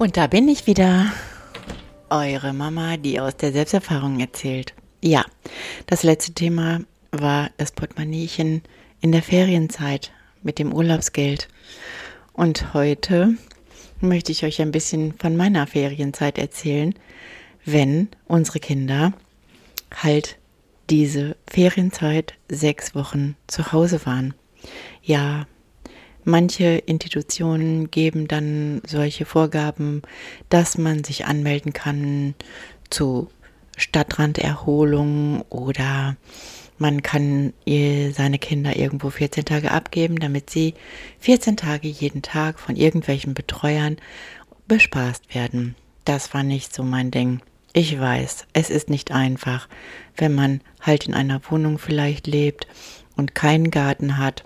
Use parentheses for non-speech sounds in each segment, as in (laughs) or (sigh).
Und da bin ich wieder, eure Mama, die aus der Selbsterfahrung erzählt. Ja, das letzte Thema war das Portemonnaiechen in der Ferienzeit mit dem Urlaubsgeld. Und heute möchte ich euch ein bisschen von meiner Ferienzeit erzählen, wenn unsere Kinder halt diese Ferienzeit sechs Wochen zu Hause waren. Ja, Manche Institutionen geben dann solche Vorgaben, dass man sich anmelden kann zu Stadtranderholung oder man kann seine Kinder irgendwo 14 Tage abgeben, damit sie 14 Tage jeden Tag von irgendwelchen Betreuern bespaßt werden. Das war nicht so mein Ding. Ich weiß, es ist nicht einfach, wenn man halt in einer Wohnung vielleicht lebt und keinen Garten hat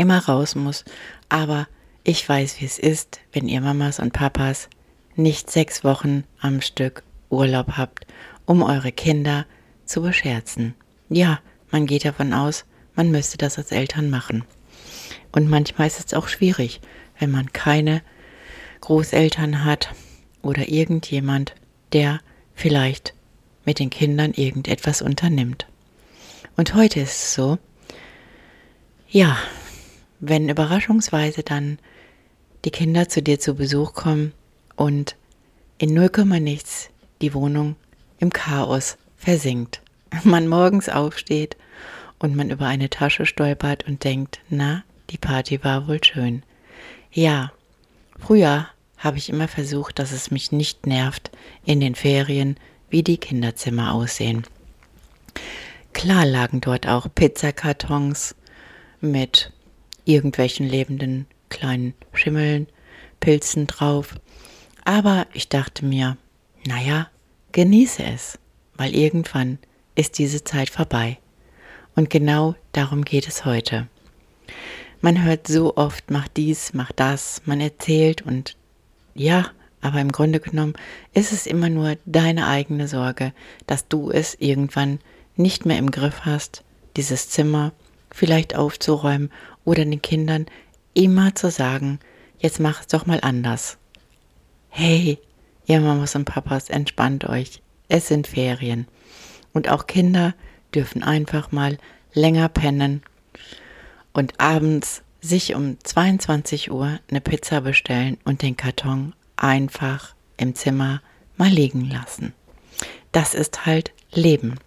immer raus muss. Aber ich weiß, wie es ist, wenn ihr Mamas und Papas nicht sechs Wochen am Stück Urlaub habt, um eure Kinder zu bescherzen. Ja, man geht davon aus, man müsste das als Eltern machen. Und manchmal ist es auch schwierig, wenn man keine Großeltern hat oder irgendjemand, der vielleicht mit den Kindern irgendetwas unternimmt. Und heute ist es so, ja, wenn überraschungsweise dann die Kinder zu dir zu Besuch kommen und in null nichts die Wohnung im Chaos versinkt. (laughs) Man morgens aufsteht und man über eine Tasche stolpert und denkt, na, die Party war wohl schön. Ja, früher habe ich immer versucht, dass es mich nicht nervt in den Ferien, wie die Kinderzimmer aussehen. Klar lagen dort auch Pizzakartons mit irgendwelchen lebenden kleinen Schimmeln, Pilzen drauf. Aber ich dachte mir, naja, genieße es, weil irgendwann ist diese Zeit vorbei. Und genau darum geht es heute. Man hört so oft, mach dies, mach das, man erzählt und ja, aber im Grunde genommen ist es immer nur deine eigene Sorge, dass du es irgendwann nicht mehr im Griff hast, dieses Zimmer vielleicht aufzuräumen oder den Kindern immer zu sagen, jetzt mach es doch mal anders. Hey, ihr Mamas und Papas, entspannt euch. Es sind Ferien. Und auch Kinder dürfen einfach mal länger pennen und abends sich um 22 Uhr eine Pizza bestellen und den Karton einfach im Zimmer mal liegen lassen. Das ist halt Leben.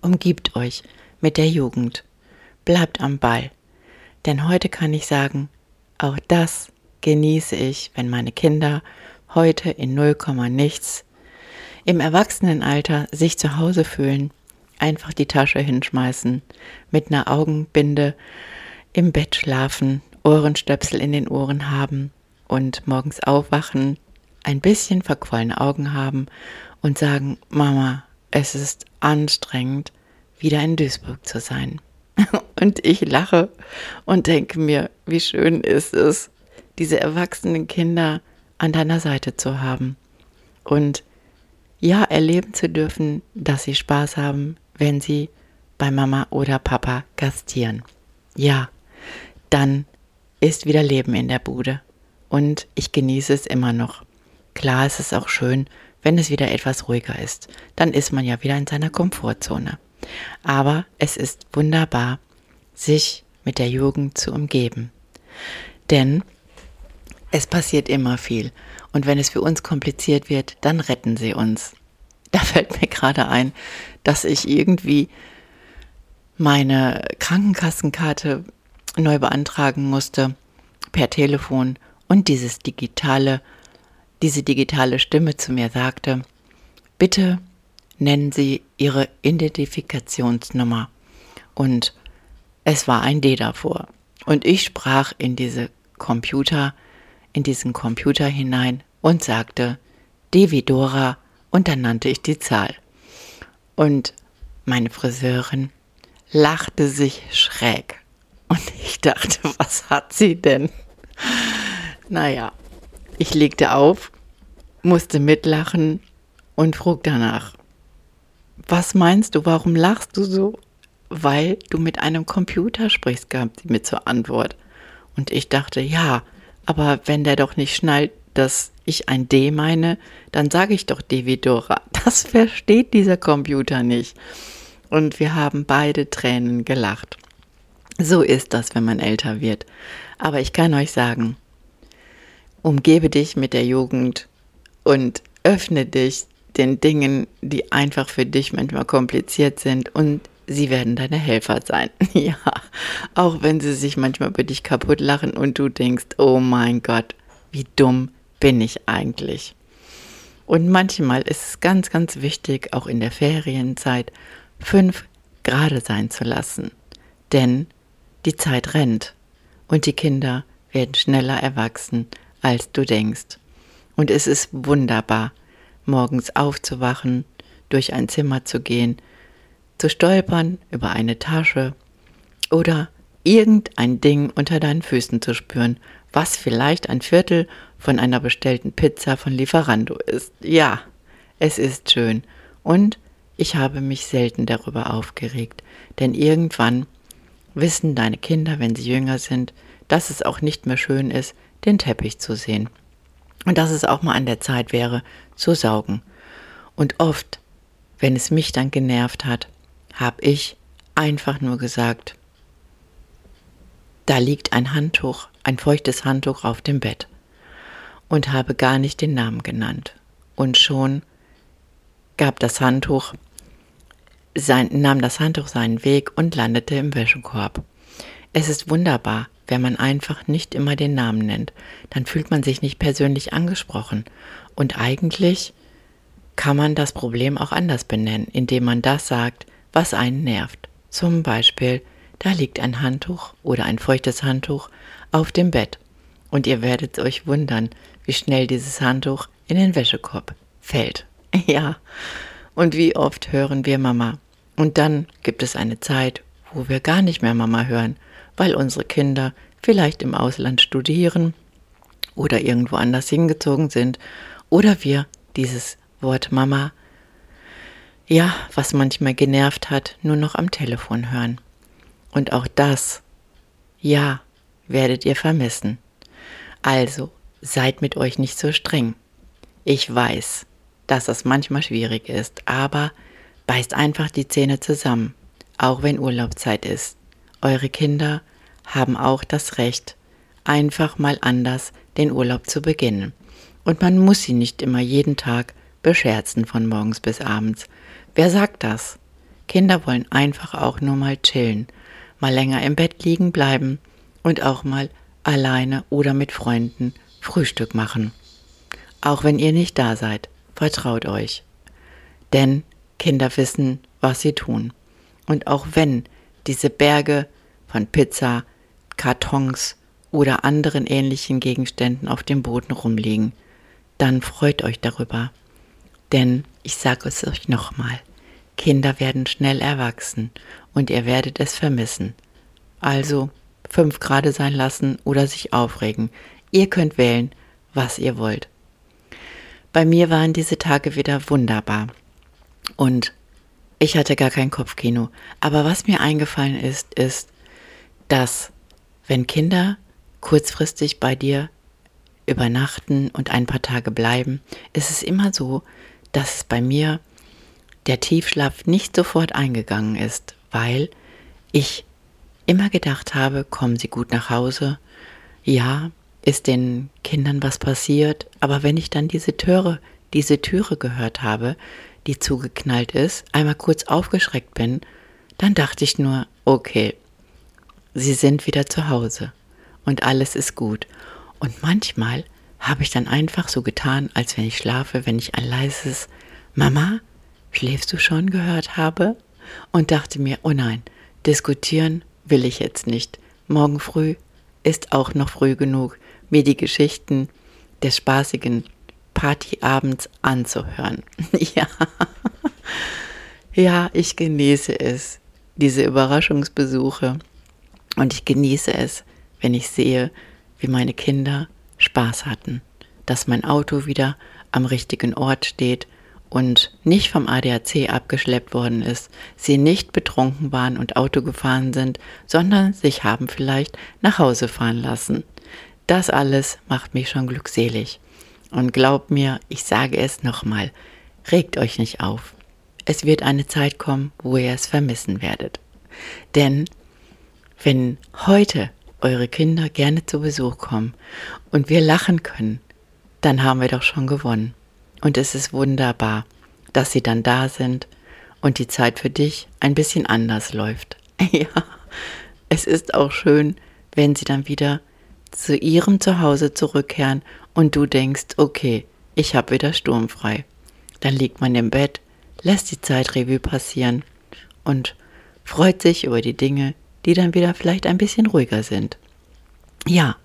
Umgibt euch mit der Jugend. Bleibt am Ball. Denn heute kann ich sagen, auch das genieße ich, wenn meine Kinder heute in 0, nichts im Erwachsenenalter sich zu Hause fühlen, einfach die Tasche hinschmeißen, mit einer Augenbinde im Bett schlafen, Ohrenstöpsel in den Ohren haben und morgens aufwachen, ein bisschen verquollene Augen haben und sagen, Mama, es ist anstrengend, wieder in Duisburg zu sein. (laughs) Und ich lache und denke mir, wie schön ist es, diese erwachsenen Kinder an deiner Seite zu haben. Und ja, erleben zu dürfen, dass sie Spaß haben, wenn sie bei Mama oder Papa gastieren. Ja, dann ist wieder Leben in der Bude. Und ich genieße es immer noch. Klar ist es auch schön, wenn es wieder etwas ruhiger ist. Dann ist man ja wieder in seiner Komfortzone. Aber es ist wunderbar, sich mit der Jugend zu umgeben. Denn es passiert immer viel. Und wenn es für uns kompliziert wird, dann retten sie uns. (laughs) Da fällt mir gerade ein, dass ich irgendwie meine Krankenkassenkarte neu beantragen musste per Telefon und dieses digitale, diese digitale Stimme zu mir sagte, bitte nennen Sie Ihre Identifikationsnummer. und es war ein D davor. Und ich sprach in diese Computer, in diesen Computer hinein und sagte D wie Dora und dann nannte ich die Zahl. Und meine Friseurin lachte sich schräg. Und ich dachte, (laughs) was hat sie denn? Naja, ich legte auf, musste mitlachen und frug danach. Was meinst du, warum lachst du so? Weil du mit einem Computer sprichst, gab sie mir zur Antwort. Und ich dachte, ja, aber wenn der doch nicht schnallt, dass ich ein D meine, dann sage ich doch D wie Dora. (laughs) Das versteht dieser Computer nicht. Und wir haben beide Tränen gelacht. So ist das, wenn man älter wird. Aber ich kann euch sagen, umgebe dich mit der Jugend und öffne dich den Dingen, die einfach für dich manchmal kompliziert sind und sie werden deine Helfer sein. (laughs) ja, auch wenn sie sich manchmal über dich kaputt lachen und du denkst, oh mein Gott, wie dumm bin ich eigentlich. Und manchmal ist es ganz, ganz wichtig, auch in der Ferienzeit, fünf gerade sein zu lassen. Denn die Zeit rennt und die Kinder werden schneller erwachsen, als du denkst. Und es ist wunderbar, morgens aufzuwachen, durch ein Zimmer zu gehen, zu stolpern über eine Tasche oder irgendein Ding unter deinen Füßen zu spüren, was vielleicht ein Viertel von einer bestellten Pizza von Lieferando ist. Ja, es ist schön. Und ich habe mich selten darüber aufgeregt, denn irgendwann wissen deine Kinder, wenn sie jünger sind, dass es auch nicht mehr schön ist, den Teppich zu sehen. Und dass es auch mal an der Zeit wäre, zu saugen. Und oft, wenn es mich dann genervt hat, habe ich einfach nur gesagt, da liegt ein Handtuch, ein feuchtes Handtuch auf dem Bett und habe gar nicht den Namen genannt. Und schon gab das Handtuch sein, nahm das Handtuch seinen Weg und landete im Wäschekorb. Es ist wunderbar, wenn man einfach nicht immer den Namen nennt, dann fühlt man sich nicht persönlich angesprochen. Und eigentlich kann man das Problem auch anders benennen, indem man das sagt, was einen nervt. Zum Beispiel, da liegt ein Handtuch oder ein feuchtes Handtuch auf dem Bett. Und ihr werdet euch wundern, wie schnell dieses Handtuch in den Wäschekorb fällt. (laughs) Ja, und wie oft hören wir Mama? Und dann gibt es eine Zeit, wo wir gar nicht mehr Mama hören, weil unsere Kinder vielleicht im Ausland studieren oder irgendwo anders hingezogen sind oder wir dieses Wort Mama, ja, was manchmal genervt hat, nur noch am Telefon hören. Und auch das, ja, werdet ihr vermissen. Also, seid mit euch nicht so streng. Ich weiß, dass das manchmal schwierig ist, aber beißt einfach die Zähne zusammen, auch wenn Urlaubszeit ist. Eure Kinder haben auch das Recht, einfach mal anders den Urlaub zu beginnen. Und man muss sie nicht immer jeden Tag bescherzen von morgens bis abends. Wer sagt das? Kinder wollen einfach auch nur mal chillen, mal länger im Bett liegen bleiben und auch mal alleine oder mit Freunden Frühstück machen. Auch wenn ihr nicht da seid, vertraut euch. Denn Kinder wissen, was sie tun. Und auch wenn diese Berge von Pizza, Kartons oder anderen ähnlichen Gegenständen auf dem Boden rumliegen, dann freut euch darüber. Denn ich sage es euch nochmal, Kinder werden schnell erwachsen und ihr werdet es vermissen. Also fünf Grade sein lassen oder sich aufregen. Ihr könnt wählen, was ihr wollt. Bei mir waren diese Tage wieder wunderbar. Und ich hatte gar kein Kopfkino. Aber was mir eingefallen ist, ist, dass wenn Kinder kurzfristig bei dir übernachten und ein paar Tage bleiben, ist es immer so, dass bei mir der Tiefschlaf nicht sofort eingegangen ist, weil ich immer gedacht habe, kommen sie gut nach Hause. Ja, ist den Kindern was passiert, aber wenn ich dann diese Türe, diese Türe gehört habe, die zugeknallt ist, einmal kurz aufgeschreckt bin, dann dachte ich nur, okay, sie sind wieder zu Hause und alles ist gut. Und manchmal habe ich dann einfach so getan, als wenn ich schlafe, wenn ich ein leises Mama, schläfst du schon gehört habe und dachte mir, oh nein, Diskutieren will ich jetzt nicht. Morgen früh ist auch noch früh genug, mir die Geschichten des spaßigen Partyabends anzuhören. (laughs) ja. Ja, ich genieße es, diese Überraschungsbesuche. Und ich genieße es, wenn ich sehe, wie meine Kinder Spaß hatten, dass mein Auto wieder am richtigen Ort steht und nicht vom ADAC abgeschleppt worden ist, sie nicht betrunken waren und Auto gefahren sind, sondern sich haben vielleicht nach Hause fahren lassen. Das alles macht mich schon glückselig. Und glaubt mir, ich sage es nochmal, regt euch nicht auf. Es wird eine Zeit kommen, wo ihr es vermissen werdet. Denn wenn heute eure Kinder gerne zu Besuch kommen und wir lachen können, dann haben wir doch schon gewonnen. Und es ist wunderbar, dass sie dann da sind und die Zeit für dich ein bisschen anders läuft. (laughs) ja, es ist auch schön, wenn sie dann wieder zu ihrem Zuhause zurückkehren und du denkst, okay, ich habe wieder sturmfrei. Dann liegt man im Bett, lässt die Zeitrevue passieren und freut sich über die Dinge, die dann wieder vielleicht ein bisschen ruhiger sind. Ja,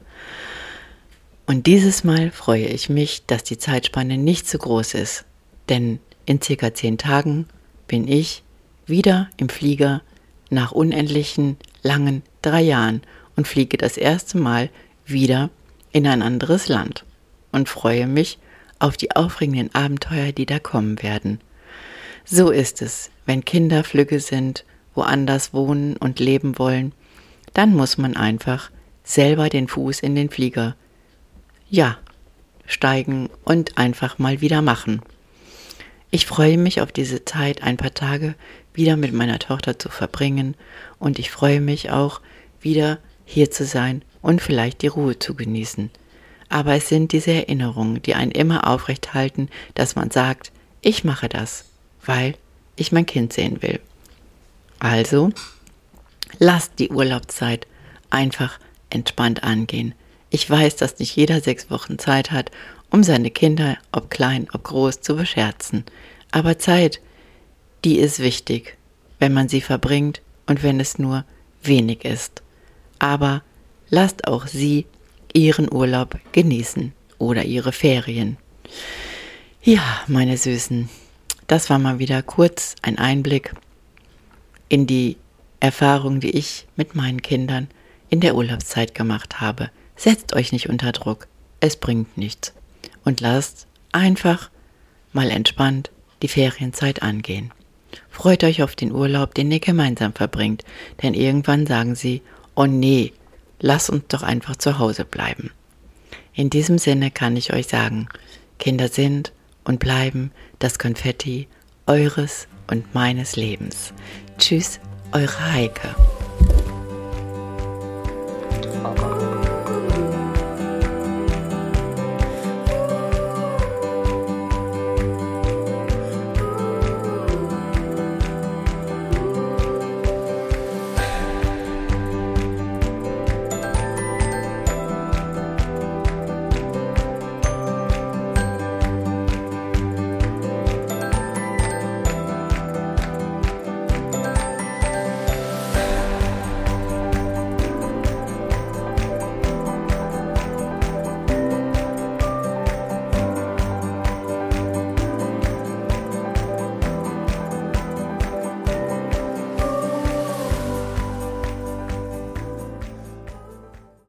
und dieses Mal freue ich mich, dass die Zeitspanne nicht zu groß ist, denn in circa zehn Tagen bin ich wieder im Flieger nach unendlichen langen drei Jahren und fliege das erste Mal wieder in ein anderes Land und freue mich auf die aufregenden Abenteuer, die da kommen werden. So ist es, wenn Kinder flügge sind, woanders wohnen und leben wollen, dann muss man einfach selber den Fuß in den Flieger ja, steigen und einfach mal wieder machen. Ich freue mich auf diese Zeit, ein paar Tage wieder mit meiner Tochter zu verbringen und ich freue mich auch, wieder hier zu sein und vielleicht die Ruhe zu genießen. Aber es sind diese Erinnerungen, die einen immer aufrecht halten, dass man sagt, ich mache das, weil ich mein Kind sehen will. Also, lasst die Urlaubszeit einfach entspannt angehen. Ich weiß, dass nicht jeder sechs Wochen Zeit hat, um seine Kinder, ob klein, ob groß, zu bescherzen. Aber Zeit, die ist wichtig, wenn man sie verbringt und wenn es nur wenig ist. Aber lasst auch sie ihren Urlaub genießen oder ihre Ferien. Ja, meine Süßen, das war mal wieder kurz ein Einblick in die Erfahrung, die ich mit meinen Kindern in der Urlaubszeit gemacht habe. Setzt euch nicht unter Druck, es bringt nichts. Und lasst einfach mal entspannt die Ferienzeit angehen. Freut euch auf den Urlaub, den ihr gemeinsam verbringt, denn irgendwann sagen sie, oh nee, lass uns doch einfach zu Hause bleiben. In diesem Sinne kann ich euch sagen, Kinder sind und bleiben das Konfetti eures und meines Lebens. Tschüss, eure Heike.